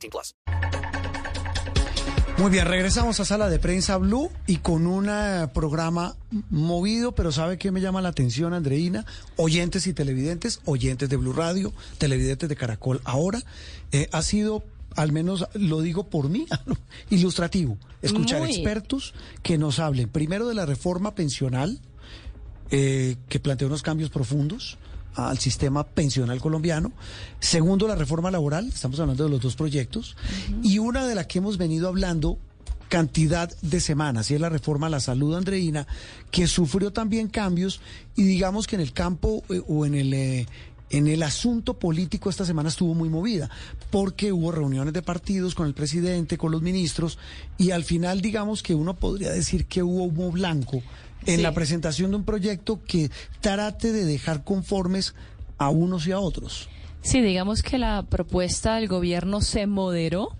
18 plus. Muy bien, regresamos a Sala de Prensa Blue y con un eh, programa movido, pero ¿sabe qué me llama la atención, Andreina? Oyentes y televidentes, oyentes de Blue Radio, televidentes de Caracol. Ahora eh, ha sido, al menos lo digo por mí, ilustrativo, escuchar Muy. expertos que nos hablen primero de la reforma pensional, eh, que plantea unos cambios profundos al sistema pensional colombiano. Segundo, la reforma laboral, estamos hablando de los dos proyectos. Y una de la que hemos venido hablando cantidad de semanas, y es la reforma a la salud andreína, que sufrió también cambios y digamos que en el campo eh, o en el... eh, en el asunto político esta semana estuvo muy movida, porque hubo reuniones de partidos con el presidente, con los ministros, y al final digamos que uno podría decir que hubo humo blanco en Sí. la presentación de un proyecto que trate de dejar conformes a unos y a otros. Sí, digamos que la propuesta del gobierno se moderó.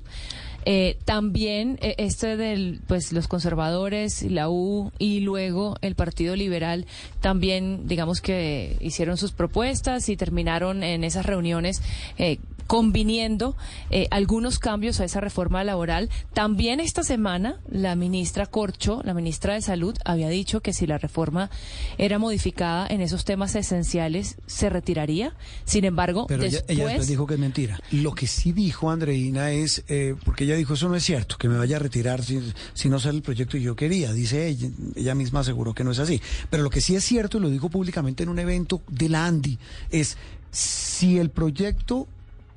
Eh, también eh, este del pues los conservadores la U y luego el Partido Liberal también digamos que hicieron sus propuestas y terminaron en esas reuniones eh, conviniendo eh, algunos cambios a esa reforma laboral. También esta semana la ministra Corcho, la ministra de Salud, había dicho que si la reforma era modificada en esos temas esenciales se retiraría. Sin embargo, Pero ella, después ella después dijo que es mentira. Lo que sí dijo Andreina es, eh, porque ella dijo, eso no es cierto, que me vaya a retirar si, si no sale el proyecto y yo quería. Dice ella, ella misma aseguró que no es así. Pero lo que sí es cierto, y lo dijo públicamente en un evento de la ANDI, es si el proyecto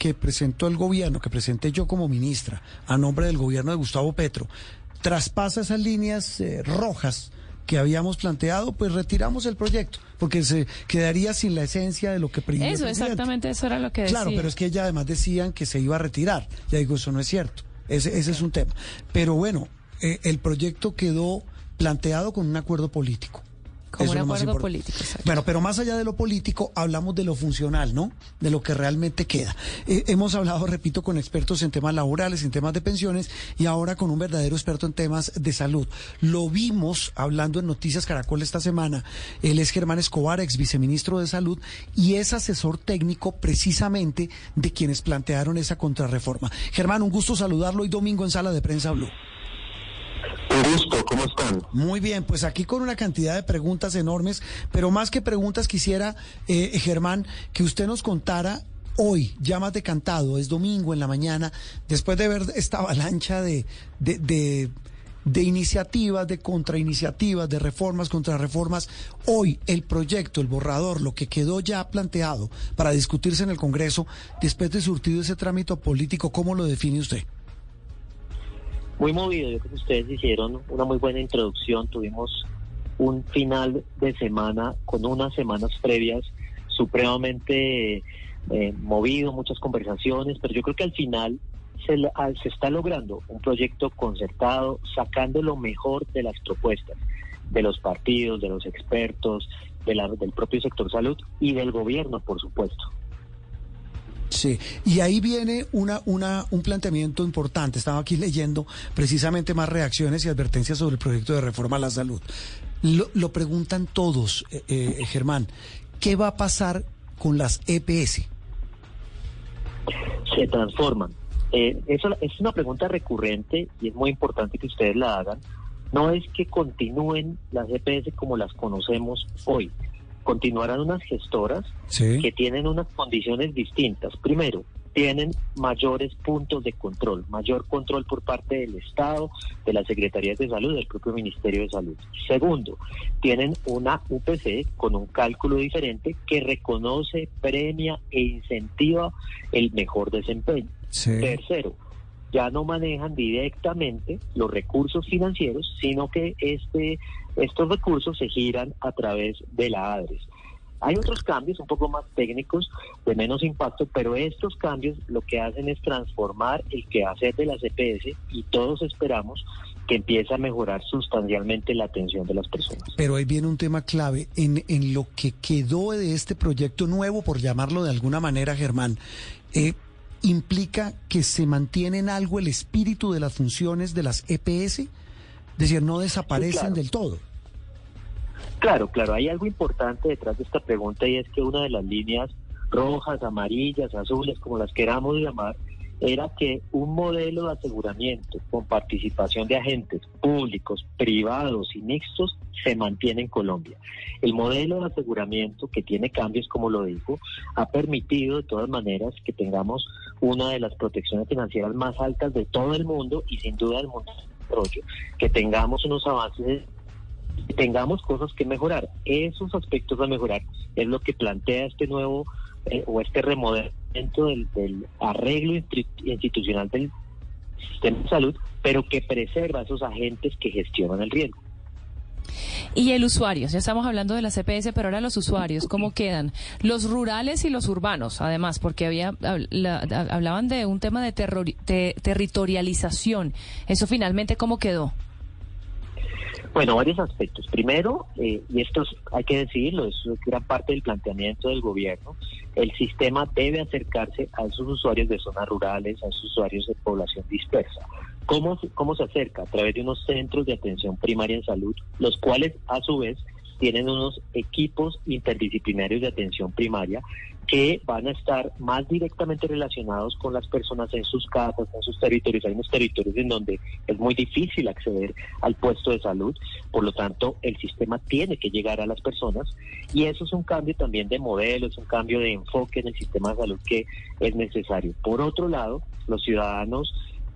que presentó el gobierno, que presenté yo como ministra, a nombre del gobierno de Gustavo Petro, traspasa esas líneas eh, rojas que habíamos planteado, pues retiramos el proyecto, porque se quedaría sin la esencia de lo que el Eso, exactamente, eso era lo que decía. Claro, pero es que ella además decían que se iba a retirar. Ya digo, eso no es cierto. Ese, ese es un tema. Pero bueno, eh, el proyecto quedó planteado con un acuerdo político. Como Eso un acuerdo importante. político, exacto. Bueno, pero más allá de lo político, hablamos de lo funcional, ¿no? De lo que realmente queda. Eh, hemos hablado, repito, con expertos en temas laborales, en temas de pensiones y ahora con un verdadero experto en temas de salud. Lo vimos hablando en Noticias Caracol esta semana. Él es Germán Escobar, ex viceministro de Salud y es asesor técnico precisamente de quienes plantearon esa contrarreforma. Germán, un gusto saludarlo hoy domingo en Sala de Prensa Blue. ¿Cómo están? Muy bien, pues aquí con una cantidad de preguntas enormes, pero más que preguntas quisiera, eh, Germán, que usted nos contara hoy, ya más decantado, es domingo en la mañana, después de ver esta avalancha de, de, de, de iniciativas, de contrainiciativas, de reformas, contrarreformas, hoy el proyecto, el borrador, lo que quedó ya planteado para discutirse en el Congreso, después de surtido ese trámite político, ¿cómo lo define usted? Muy movido, yo creo que ustedes hicieron una muy buena introducción, tuvimos un final de semana con unas semanas previas supremamente eh, movido, muchas conversaciones, pero yo creo que al final se, se está logrando un proyecto concertado, sacando lo mejor de las propuestas de los partidos, de los expertos, de la- del propio sector salud y del gobierno, por supuesto. Sí, y ahí viene una, una, un planteamiento importante. Estaba aquí leyendo precisamente más reacciones y advertencias sobre el proyecto de reforma a la salud. Lo, preguntan todos, eh, eh, Germán. ¿Qué va a pasar con las EPS? se transforman. Eh, eso es una pregunta recurrente y es muy importante que ustedes la hagan. No es que continúen las EPS como las conocemos hoy. Continuarán unas gestoras Sí. que tienen unas condiciones distintas. Primero, tienen mayores puntos de control, mayor control por parte del Estado, de las Secretarías de Salud, del propio Ministerio de Salud. Segundo, tienen una UPC con un cálculo diferente que reconoce, premia e incentiva el mejor desempeño. Sí. Tercero, ya no manejan directamente los recursos financieros, sino que este, estos recursos se giran a través de la ADRES. Hay otros cambios un poco más técnicos, de menos impacto, pero estos cambios lo que hacen es transformar el quehacer de las EPS y todos esperamos que empiece a mejorar sustancialmente la atención de las personas. Pero ahí viene un tema clave en, en lo que quedó de este proyecto nuevo, por llamarlo de alguna manera, Germán. Eh, implica que se mantiene en algo el espíritu de las funciones de las EPS, es decir, no desaparecen claro. del todo. Claro, claro, hay algo importante detrás de esta pregunta y es que una de las líneas rojas, amarillas, azules, como las queramos llamar, era que un modelo de aseguramiento con participación de agentes públicos, privados y mixtos se mantiene en Colombia. El modelo de aseguramiento, que tiene cambios, como lo dijo, ha permitido de todas maneras que tengamos una de las protecciones financieras más altas de todo el mundo y sin duda del mundo desarrollo, que tengamos unos avances tengamos cosas que mejorar. Esos aspectos a mejorar es lo que plantea este nuevo eh, o este remodelamiento del, del arreglo institucional del sistema de salud, pero que preserva a esos agentes que gestionan el riesgo. Y el usuario, ya estamos hablando de la CPS, pero ahora los usuarios, ¿cómo quedan? Los rurales y los urbanos, además, porque había hab- la- hablaban de un tema de, terrori- te- territorialización. ¿Eso finalmente cómo quedó? Bueno, varios aspectos. Primero, eh, y esto es- hay que decirlo, es gran parte del planteamiento del gobierno, el sistema debe acercarse a esos usuarios de zonas rurales, a esos usuarios de población dispersa. ¿Cómo, ¿Cómo se acerca? A través de unos centros de atención primaria en salud, los cuales a su vez tienen unos equipos interdisciplinarios de atención primaria que van a estar más directamente relacionados con las personas en sus casas, en sus territorios. Hay unos territorios en donde es muy difícil acceder al puesto de salud, por lo tanto el sistema tiene que llegar a las personas y eso es un cambio también de modelo, es un cambio de enfoque en el sistema de salud que es necesario. Por otro lado, los ciudadanos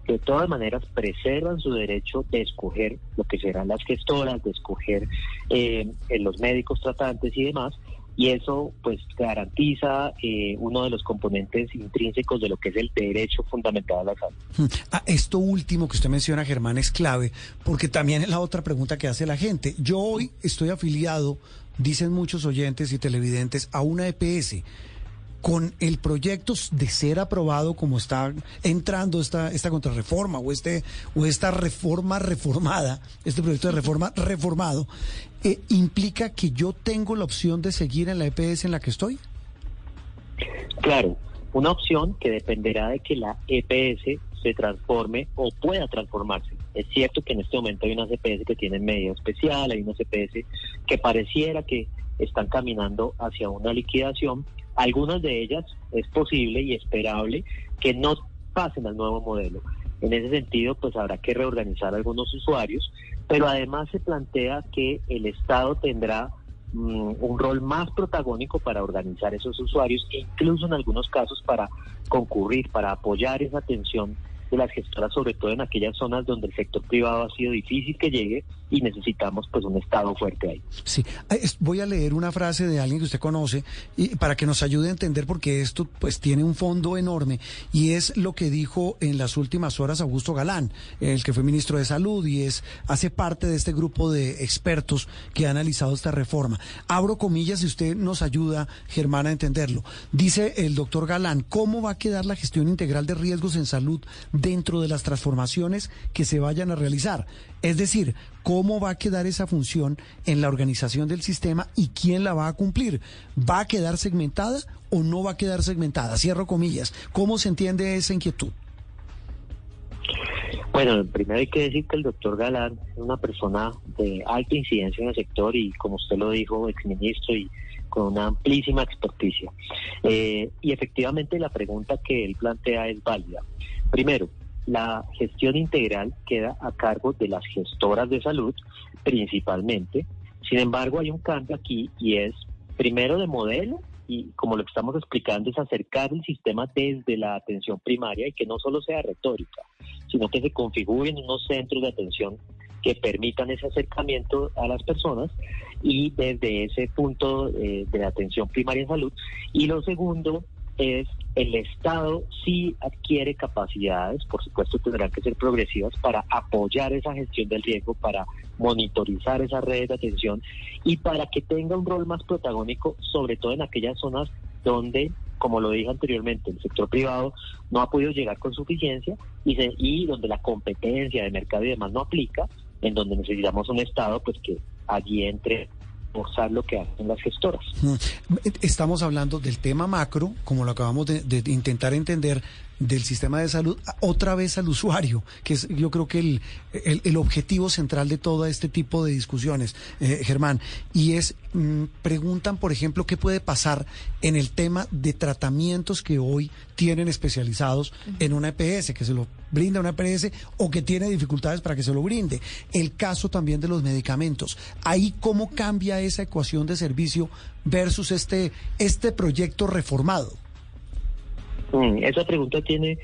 de todas maneras preservan su derecho de escoger lo que serán las gestoras, de escoger eh, los médicos tratantes y demás, y eso pues garantiza eh, uno de los componentes intrínsecos de lo que es el derecho fundamental a la salud. Hmm. Ah, esto último que usted menciona, Germán, es clave, porque también es la otra pregunta que hace la gente. Yo hoy estoy afiliado, dicen muchos oyentes y televidentes, a una EPS. Con el proyecto de ser aprobado como está entrando esta, esta contrarreforma o, este, o esta reforma reformada, este proyecto de reforma reformado, eh, ¿implica que yo tengo la opción de seguir en la EPS en la que estoy? Claro, una opción que dependerá de que la EPS se transforme o pueda transformarse. Es cierto que en este momento hay unas EPS que tienen medida especial, hay unas EPS que pareciera que están caminando hacia una liquidación. Algunas de ellas es posible y esperable que no pasen al nuevo modelo. En ese sentido, pues habrá que reorganizar algunos usuarios, pero además se plantea que el Estado tendrá mm, un rol más protagónico para organizar esos usuarios incluso en algunos casos para concurrir, para apoyar esa atención de las gestoras, sobre todo en aquellas zonas donde el sector privado ha sido difícil que llegue y necesitamos pues un Estado fuerte ahí. Sí, voy a leer una frase de alguien que usted conoce y para que nos ayude a entender porque esto pues tiene un fondo enorme y es lo que dijo en las últimas horas Augusto Galán, el que fue ministro de Salud y es hace parte de este grupo de expertos que ha analizado esta reforma. Abro comillas y usted nos ayuda, Germán, a entenderlo. Dice el doctor Galán, ¿cómo va a quedar la gestión integral de riesgos en salud dentro de las transformaciones que se vayan a realizar? Es decir, ¿cómo va a quedar esa función en la organización del sistema y quién la va a cumplir? ¿Va a quedar segmentada o no va a quedar segmentada? Cierro comillas. ¿Cómo se entiende esa inquietud? Bueno, primero hay que decir que el doctor Galán es una persona de alta incidencia en el sector y, como usted lo dijo, exministro y con una amplísima experticia. Eh, y efectivamente la pregunta que él plantea es válida. Primero, la gestión integral queda a cargo de las gestoras de salud principalmente. Sin embargo, hay un cambio aquí y es primero de modelo y como lo que estamos explicando es acercar el sistema desde la atención primaria y que no solo sea retórica, sino que se configuren unos centros de atención que permitan ese acercamiento a las personas y desde ese punto eh, de atención primaria en salud. Y lo segundo es el Estado sí adquiere capacidades, por supuesto tendrán que ser progresivas para apoyar esa gestión del riesgo, para monitorizar esas redes de atención y para que tenga un rol más protagónico, sobre todo en aquellas zonas donde, como lo dije anteriormente, el sector privado no ha podido llegar con suficiencia y, se, y donde la competencia de mercado y demás no aplica, en donde necesitamos un Estado pues que allí entre forzar lo que hacen las gestoras. Estamos hablando del tema macro, como lo acabamos de, de, intentar entender, del sistema de salud, otra vez al usuario, que es yo creo que el, el, el objetivo central de todo este tipo de discusiones, eh, Germán, y es, mm, preguntan, por ejemplo, qué puede pasar en el tema de tratamientos que hoy tienen especializados en una EPS, que se lo brinda una EPS o que tiene dificultades para que se lo brinde. El caso también de los medicamentos. Ahí cómo cambia esa ecuación de servicio versus este, este proyecto reformado. Mm, esa pregunta tiene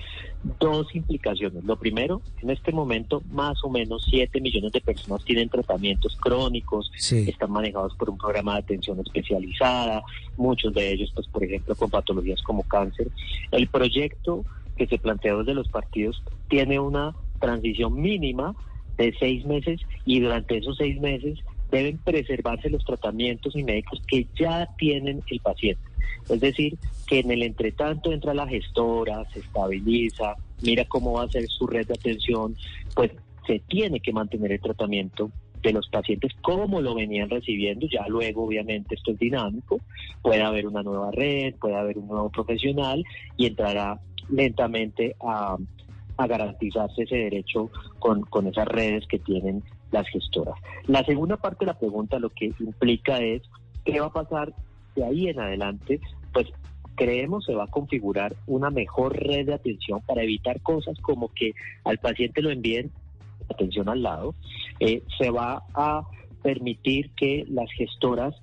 dos implicaciones. Lo primero, en este momento más o menos 7 millones de personas tienen tratamientos crónicos, sí. están manejados por un programa de atención especializada, muchos de ellos, pues por ejemplo, con patologías como cáncer. El proyecto que se planteó desde los partidos tiene una transición mínima de seis meses y durante esos seis meses deben preservarse los tratamientos y médicos que ya tienen el paciente. Es decir, que en el entretanto entra la gestora, se estabiliza, mira cómo va a ser su red de atención, pues se tiene que mantener el tratamiento de los pacientes como lo venían recibiendo, ya luego obviamente esto es dinámico, puede haber una nueva red, puede haber un nuevo profesional y entrará lentamente a, a garantizarse ese derecho con, con esas redes que tienen las gestoras. La segunda parte de la pregunta lo que implica es qué va a pasar de ahí en adelante, pues creemos se va a configurar una mejor red de atención para evitar cosas como que al paciente lo envíen atención al lado, eh, se va a permitir que las gestoras,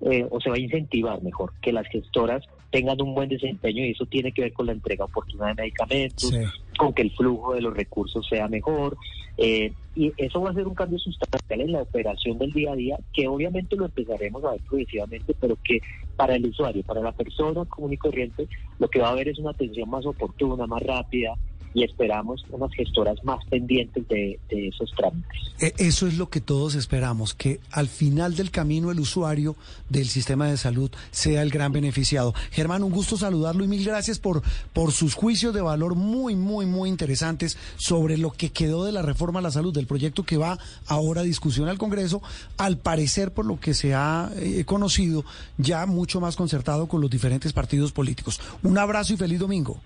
eh, o se va a incentivar mejor, que las gestoras tengan un buen desempeño y eso tiene que ver con la entrega oportuna de medicamentos, sí. con que el flujo de los recursos sea mejor. Eh, y eso va a ser un cambio sustancial en la operación del día a día, que obviamente lo empezaremos a ver progresivamente, pero que para el usuario, para la persona común y corriente, lo que va a haber es una atención más oportuna, más rápida, y esperamos unas gestoras más pendientes de, esos trámites. Eso es lo que todos esperamos, que al final del camino el usuario del sistema de salud sea el gran beneficiado. Germán, un gusto saludarlo y mil gracias por, por sus juicios de valor muy, muy, muy interesantes sobre lo que quedó de la reforma a la salud, del proyecto que va ahora a discusión al Congreso, al parecer por lo que se ha eh, conocido, ya mucho más concertado con los diferentes partidos políticos. Un abrazo y feliz domingo.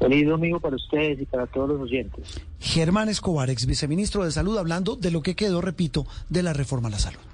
Feliz domingo para ustedes y para todos los oyentes. Germán Escobar, ex viceministro de Salud, hablando de lo que quedó, repito, de la reforma a la salud.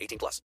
18 plus.